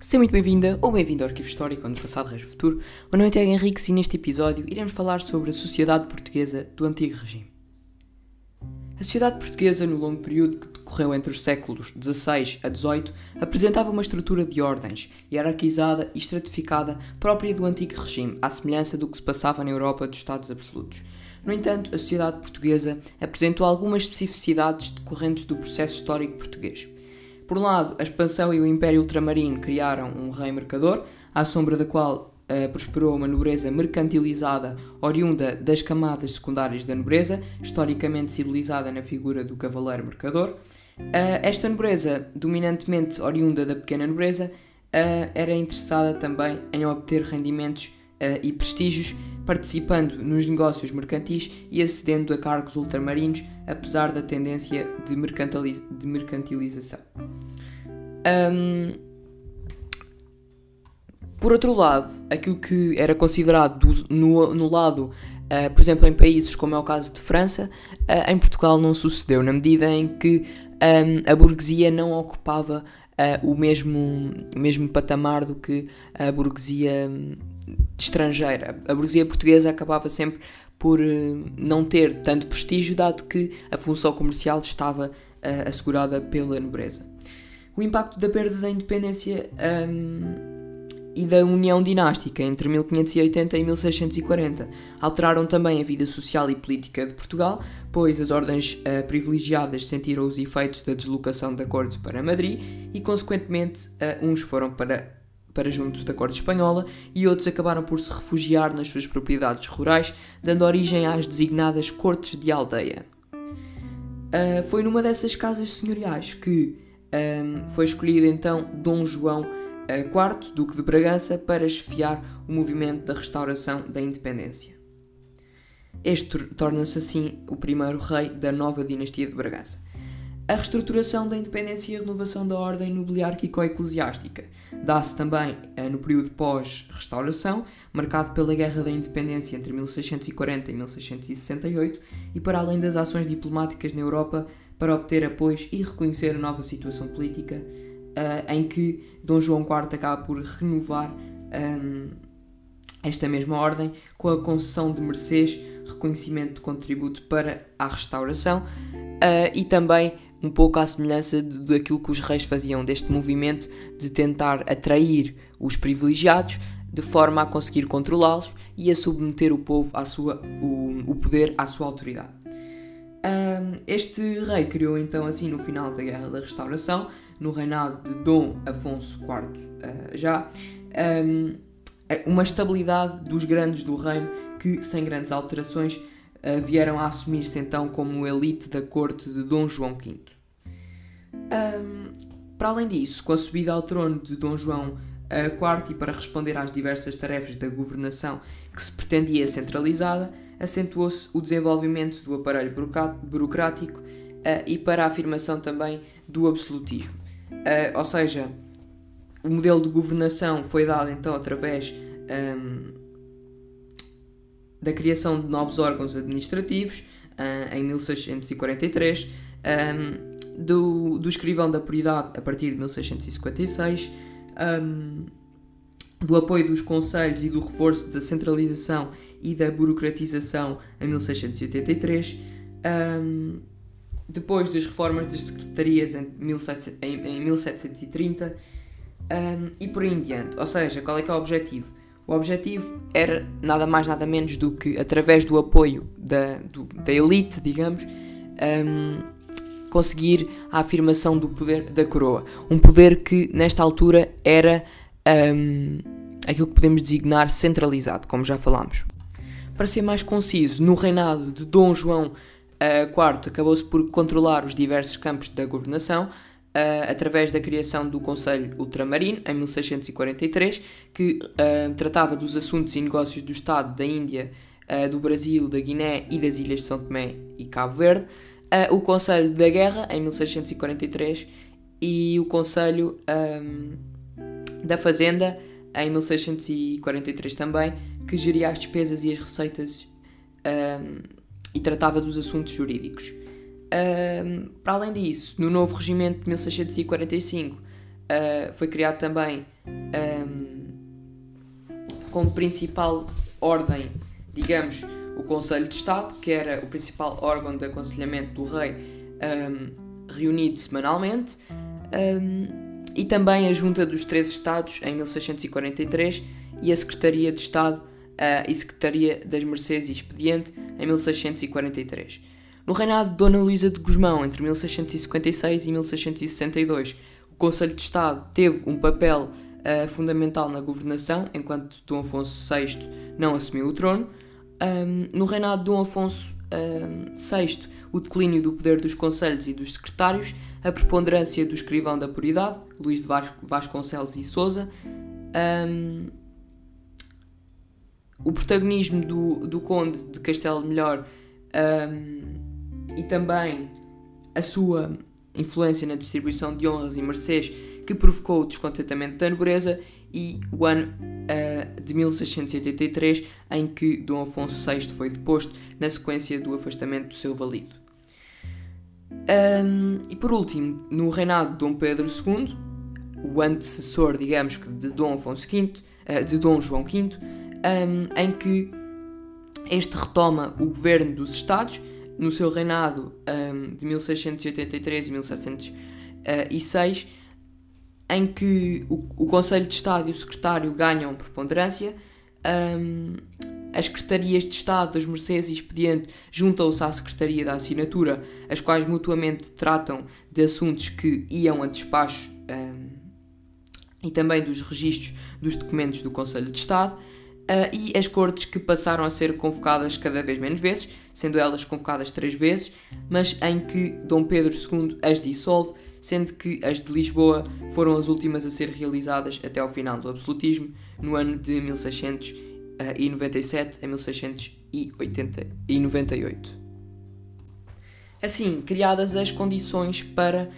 Seja muito bem-vinda ou bem-vindo ao Arquivo Histórico, onde o passado rege o futuro. O meu nome é Henrique e neste episódio iremos falar sobre a sociedade portuguesa do Antigo Regime. A sociedade portuguesa, no longo período que decorreu entre os séculos XVI a XVIII, apresentava uma estrutura de ordens, hierarquizada e estratificada própria do Antigo Regime, à semelhança do que se passava na Europa dos Estados Absolutos. No entanto, a sociedade portuguesa apresentou algumas especificidades decorrentes do processo histórico português. Por um lado, a expansão e o Império Ultramarino criaram um rei mercador, à sombra da qual uh, prosperou uma nobreza mercantilizada oriunda das camadas secundárias da nobreza, historicamente civilizada na figura do cavaleiro mercador. Uh, esta nobreza, dominantemente oriunda da pequena nobreza, uh, era interessada também em obter rendimentos e prestígios, participando nos negócios mercantis e acedendo a cargos ultramarinos, apesar da tendência de, mercantiliz de mercantilização. Um, por outro lado, aquilo que era considerado do, no, no, lado, uh, por exemplo, em países como é o caso de França, uh, em Portugal não sucedeu, na medida em que um, a burguesia não ocupava uh, o, mesmo, o mesmo patamar do que a burguesia estrangeira. A burguesia portuguesa acabava sempre por não ter tanto prestígio, dado que a função comercial estava assegurada pela nobreza o impacto da perda da independência um, e da união dinástica entre 1580 e 1640 alteraram também a vida social e política de Portugal, pois as ordens uh, privilegiadas sentiram os efeitos da deslocação da corte para Madrid e, consequentemente, uh, uns foram para para junto da corte espanhola e outros acabaram por se refugiar nas suas propriedades rurais, dando origem às designadas cortes de aldeia. Uh, foi numa dessas casas senhoriais que um, foi escolhido então Dom João IV, uh, Duque de Bragança, para esfiar o movimento da restauração da independência. Este torna-se assim o primeiro rei da nova dinastia de Bragança. A reestruturação da independência e a renovação da ordem nobiliárquico-eclesiástica dá-se também uh, no período pós-restauração, marcado pela Guerra da Independência entre 1640 e 1668, e para além das ações diplomáticas na Europa para obter apoios e reconhecer a nova situação política uh, em que Dom João IV acaba por renovar um, esta mesma ordem com a concessão de mercês, reconhecimento de contributo para a restauração uh, e também um pouco à semelhança daquilo que os reis faziam deste movimento de tentar atrair os privilegiados de forma a conseguir controlá-los e a submeter o povo à sua, o, o poder à sua autoridade. Um, este rei criou então assim no final da Guerra da Restauração, no reinado de Dom Afonso IV uh, já, um, uma estabilidade dos grandes do reino que, sem grandes alterações, uh, vieram a assumir-se então como elite da corte de Dom João V. Um, para além disso, com a subida ao trono de Dom João IV e para responder às diversas tarefas da governação que se pretendia centralizada, acentuou-se o desenvolvimento do aparelho burocrático uh, e para a afirmação também do absolutismo. Uh, ou seja, o modelo de governação foi dado então através um, da criação de novos órgãos administrativos uh, em 1643, um, do, do escrivão da prioridade a partir de 1656. Um, do apoio dos conselhos e do reforço da centralização e da burocratização em 1683, um, depois das reformas das secretarias em, 17, em, em 1730 um, e por aí em diante. Ou seja, qual é que é o objetivo? O objetivo era nada mais nada menos do que, através do apoio da, do, da elite, digamos, um, conseguir a afirmação do poder da coroa. Um poder que, nesta altura, era um, aquilo que podemos designar centralizado, como já falámos. Para ser mais conciso, no reinado de Dom João IV uh, acabou-se por controlar os diversos campos da governação uh, através da criação do Conselho Ultramarino em 1643, que uh, tratava dos assuntos e negócios do Estado da Índia, do Brasil, da Guiné e das Ilhas de São Tomé e Cabo Verde, o Conselho da Guerra em 1643 e o Conselho um, da Fazenda em 1643 também, que geria as despesas e as receitas um, e tratava dos assuntos jurídicos. Para além disso, no novo regimento de 1645, uh, foi criado também um, como principal ordem, digamos, o Conselho de Estado, que era o principal órgão de aconselhamento do rei, um, reunido semanalmente, um, e também a Junta dos Três Estados em 1643 e a Secretaria de Estado uh, e Secretaria das Mercês e Expediente em 1643. No reinado de Dona Luísa de Gusmão, entre 1656 e 1662, o Conselho de Estado teve um papel uh, fundamental na governação, enquanto Dom Afonso VI não assumiu o trono. Um, no reinado de Dom Afonso um, VI, o declínio do poder dos conselhos e dos secretários, a preponderância do escrivão da puridade, Luís de Vasconcelos e Souza, um, o protagonismo do, do Conde de Castelo Melhor e também a sua influência na distribuição de honras e mercês que provocou o descontentamento da nobreza e o ano uh, de 1683 em que Dom Afonso VI foi deposto na sequência do afastamento do seu valido. Um, e por último, no reinado de Dom Pedro II, o antecessor, digamos de Dom Afonso V, uh, de Dom João V, um, em que este retoma o governo dos Estados no seu reinado um, de 1683 e 1706 em que o, o Conselho de Estado e o Secretário ganham preponderância, um, as Secretarias de Estado das Mercês e Expediente juntam-se à Secretaria da Assinatura, as quais mutuamente tratam de assuntos que iam a despacho um, e também dos registros dos documentos do Conselho de Estado, uh, e as Cortes que passaram a ser convocadas cada vez menos vezes, sendo elas convocadas três vezes, mas em que Dom Pedro II as dissolve sendo que as de Lisboa foram as últimas a ser realizadas até ao final do absolutismo, no ano de 1697 a 1698. Assim, criadas as condições para uh,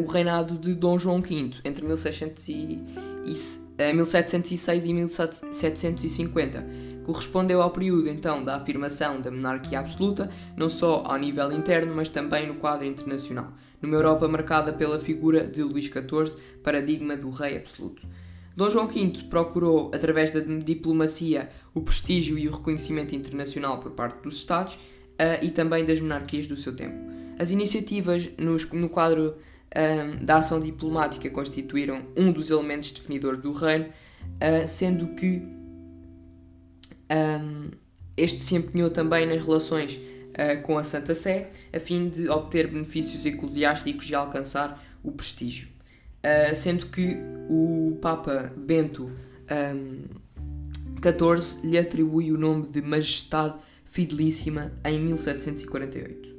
o reinado de Dom João V, entre 1600 e, e, uh, 1706 e 1750, correspondeu ao período então da afirmação da monarquia absoluta, não só ao nível interno, mas também no quadro internacional numa Europa marcada pela figura de Luís XIV, paradigma do rei absoluto. Dom João V procurou, através da diplomacia, o prestígio e o reconhecimento internacional por parte dos Estados uh, e também das monarquias do seu tempo. As iniciativas nos, no quadro uh, da ação diplomática constituíram um dos elementos definidores do reino, uh, sendo que um, este se empenhou também nas relações uh, com a Santa Sé, a fim de obter benefícios eclesiásticos e alcançar o prestígio. Uh, sendo que o Papa Bento um, XIV lhe atribui o nome de Majestade Fidelíssima em 1748.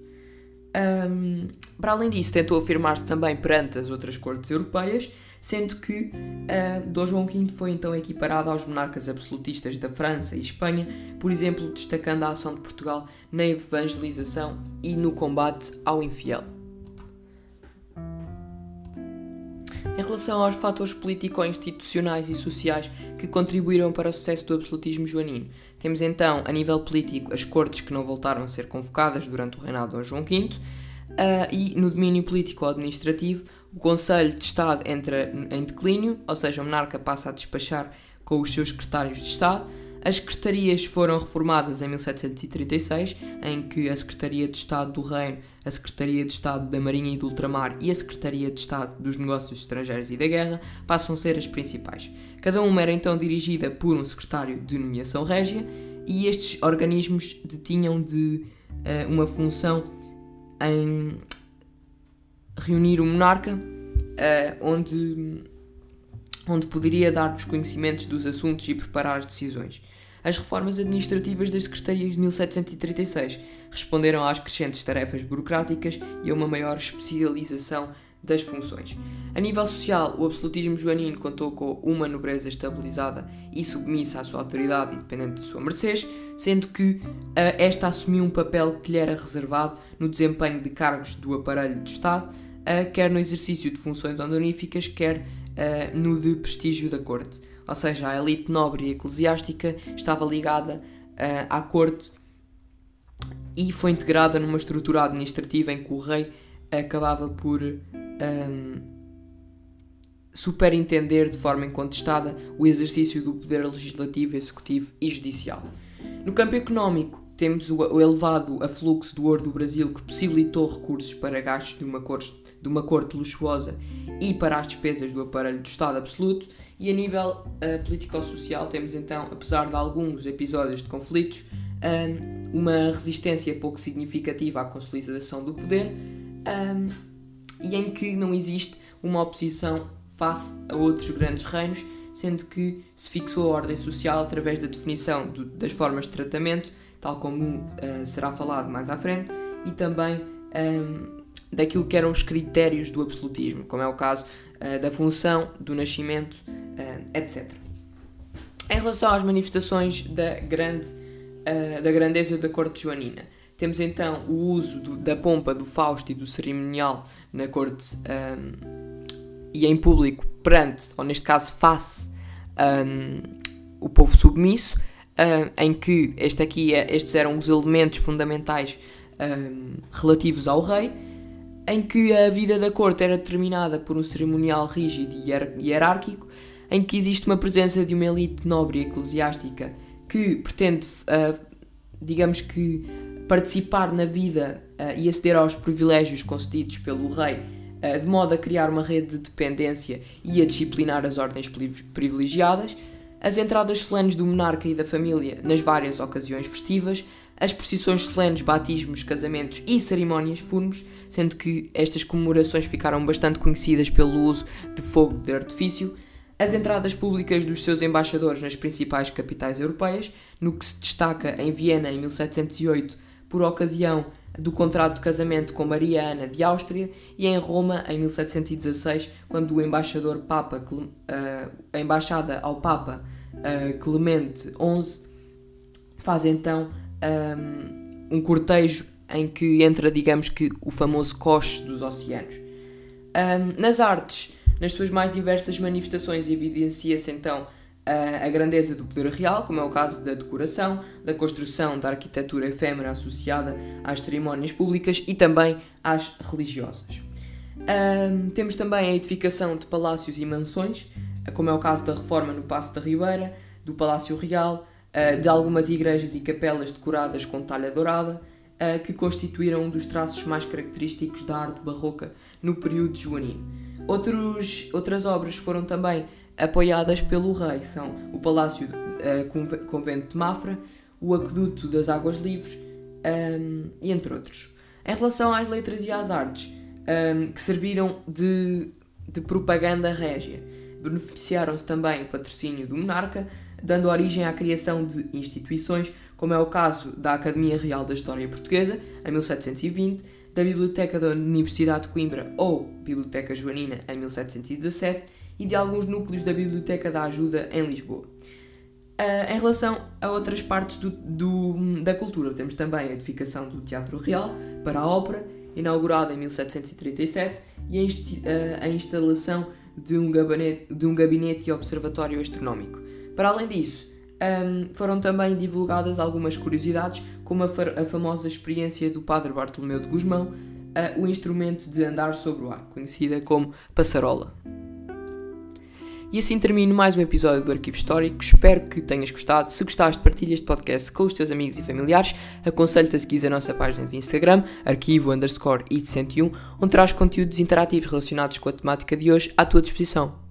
Um, para além disso, tentou afirmar-se também perante as outras cortes europeias sendo que uh, João V foi então equiparado aos monarcas absolutistas da França e Espanha, por exemplo, destacando a ação de Portugal na evangelização e no combate ao infiel. Em relação aos fatores político-institucionais e sociais que contribuíram para o sucesso do absolutismo joanino, temos então, a nível político, as cortes que não voltaram a ser convocadas durante o reinado de Dom João V, uh, e no domínio político-administrativo, o Conselho de Estado entra em declínio, ou seja, o monarca passa a despachar com os seus secretários de Estado. As secretarias foram reformadas em 1736, em que a Secretaria de Estado do Reino, a Secretaria de Estado da Marinha e do Ultramar e a Secretaria de Estado dos Negócios Estrangeiros e da Guerra passam a ser as principais. Cada uma era então dirigida por um secretário de nomeação régia e estes organismos detinham de uh, uma função em reunir o monarca, uh, onde, onde poderia dar os conhecimentos dos assuntos e preparar as decisões. As reformas administrativas das secretarias de 1736 responderam às crescentes tarefas burocráticas e a uma maior especialização das funções. A nível social, o absolutismo joanino contou com uma nobreza estabilizada e submissa à sua autoridade e dependente de sua mercês, sendo que uh, esta assumiu um papel que lhe era reservado no desempenho de cargos do aparelho de Estado, uh, quer no exercício de funções honoríficas, quer uh, no de prestígio da corte. Ou seja, a elite nobre e eclesiástica estava ligada à corte e foi integrada numa estrutura administrativa em que o rei acabava por um, superintender de forma incontestada o exercício do poder legislativo, executivo e judicial. No campo económico, temos o elevado afluxo do ouro do Brasil que possibilitou recursos para gastos de uma corte, de uma corte luxuosa e para as despesas do aparelho do Estado absoluto. E a nível uh, político-social, temos então, apesar de alguns episódios de conflitos, um, uma resistência pouco significativa à consolidação do poder um, e em que não existe uma oposição face a outros grandes reinos, sendo que se fixou a ordem social através da definição do, das formas de tratamento, tal como uh, será falado mais à frente, e também um, daquilo que eram os critérios do absolutismo, como é o caso uh, da função, do nascimento, uh, etc. Em relação às manifestações da, grande, da grandeza da corte joanina, temos então o uso do, da pompa, do fausto e do cerimonial na corte um, e em público perante, ou neste caso face, um, o povo submisso, um, em que este aqui, é, estes eram os elementos fundamentais relativos ao rei, em que a vida da corte era determinada por um cerimonial rígido e hierárquico, em que existe uma presença de uma elite nobre e eclesiástica que pretende, uh, digamos que, participar na vida uh, e aceder aos privilégios concedidos pelo rei, uh, de modo a criar uma rede de dependência e a disciplinar as ordens privilegiadas, as entradas solenes do monarca e da família nas várias ocasiões festivas, as procissões solenes, batismos, casamentos e cerimónias fúnebres, sendo que estas comemorações ficaram bastante conhecidas pelo uso de fogo de artifício, as entradas públicas dos seus embaixadores nas principais capitais europeias, no que se destaca em Viena em 1708 por ocasião do contrato de casamento com Maria Ana de Áustria e em Roma em 1716, quando o embaixador Papa, uh, a embaixada ao Papa uh, Clemente XI faz então um, um, cortejo em que entra, digamos que, o famoso coche dos oceanos. Um, nas artes, nas suas mais diversas manifestações, evidencia-se então a grandeza do poder real, como é o caso da decoração, da construção da arquitetura efêmera associada às cerimónias públicas e também às religiosas. Um, temos também a edificação de palácios e mansões, como é o caso da reforma no Paço da Ribeira, do Palácio Real, uh, de algumas igrejas e capelas decoradas com talha dourada, uh, que constituíram um dos traços mais característicos da arte barroca no período joanino. Outros, outras obras foram também apoiadas pelo rei. São o Palácio uh, Convento de Mafra, o Aqueduto das Águas Livres um, ehm, entre outros. Em relação às letras e às artes, um, ehm, que serviram de, de propaganda régia, beneficiaram-se também o patrocínio do monarca, dando origem à criação de instituições, como é o caso da Academia Real da História Portuguesa, em 1720, da Biblioteca da Universidade de Coimbra ou Biblioteca Joanina, em 1717, e de alguns núcleos da Biblioteca da Ajuda em Lisboa. Uh, em relação a outras partes do, do, da cultura, temos também a edificação do Teatro Real para a ópera, inaugurada em 1737, e a, uh, a instalação de um, gabinete, de um gabinete e observatório astronómico. Para além disso, um, foram também divulgadas algumas curiosidades, como a, a famosa experiência do padre Bartolomeu de Guzmão, uh, o instrumento de andar sobre o ar, conhecida como passarola. E assim termino mais um episódio do Arquivo Histórico. Espero que tenhas gostado. Se gostaste, partilha este podcast com os teus amigos e familiares. Aconselho-te a seguir a nossa página do Instagram, arquivo underscore it101, onde traz conteúdos interativos relacionados com a temática de hoje à tua disposição.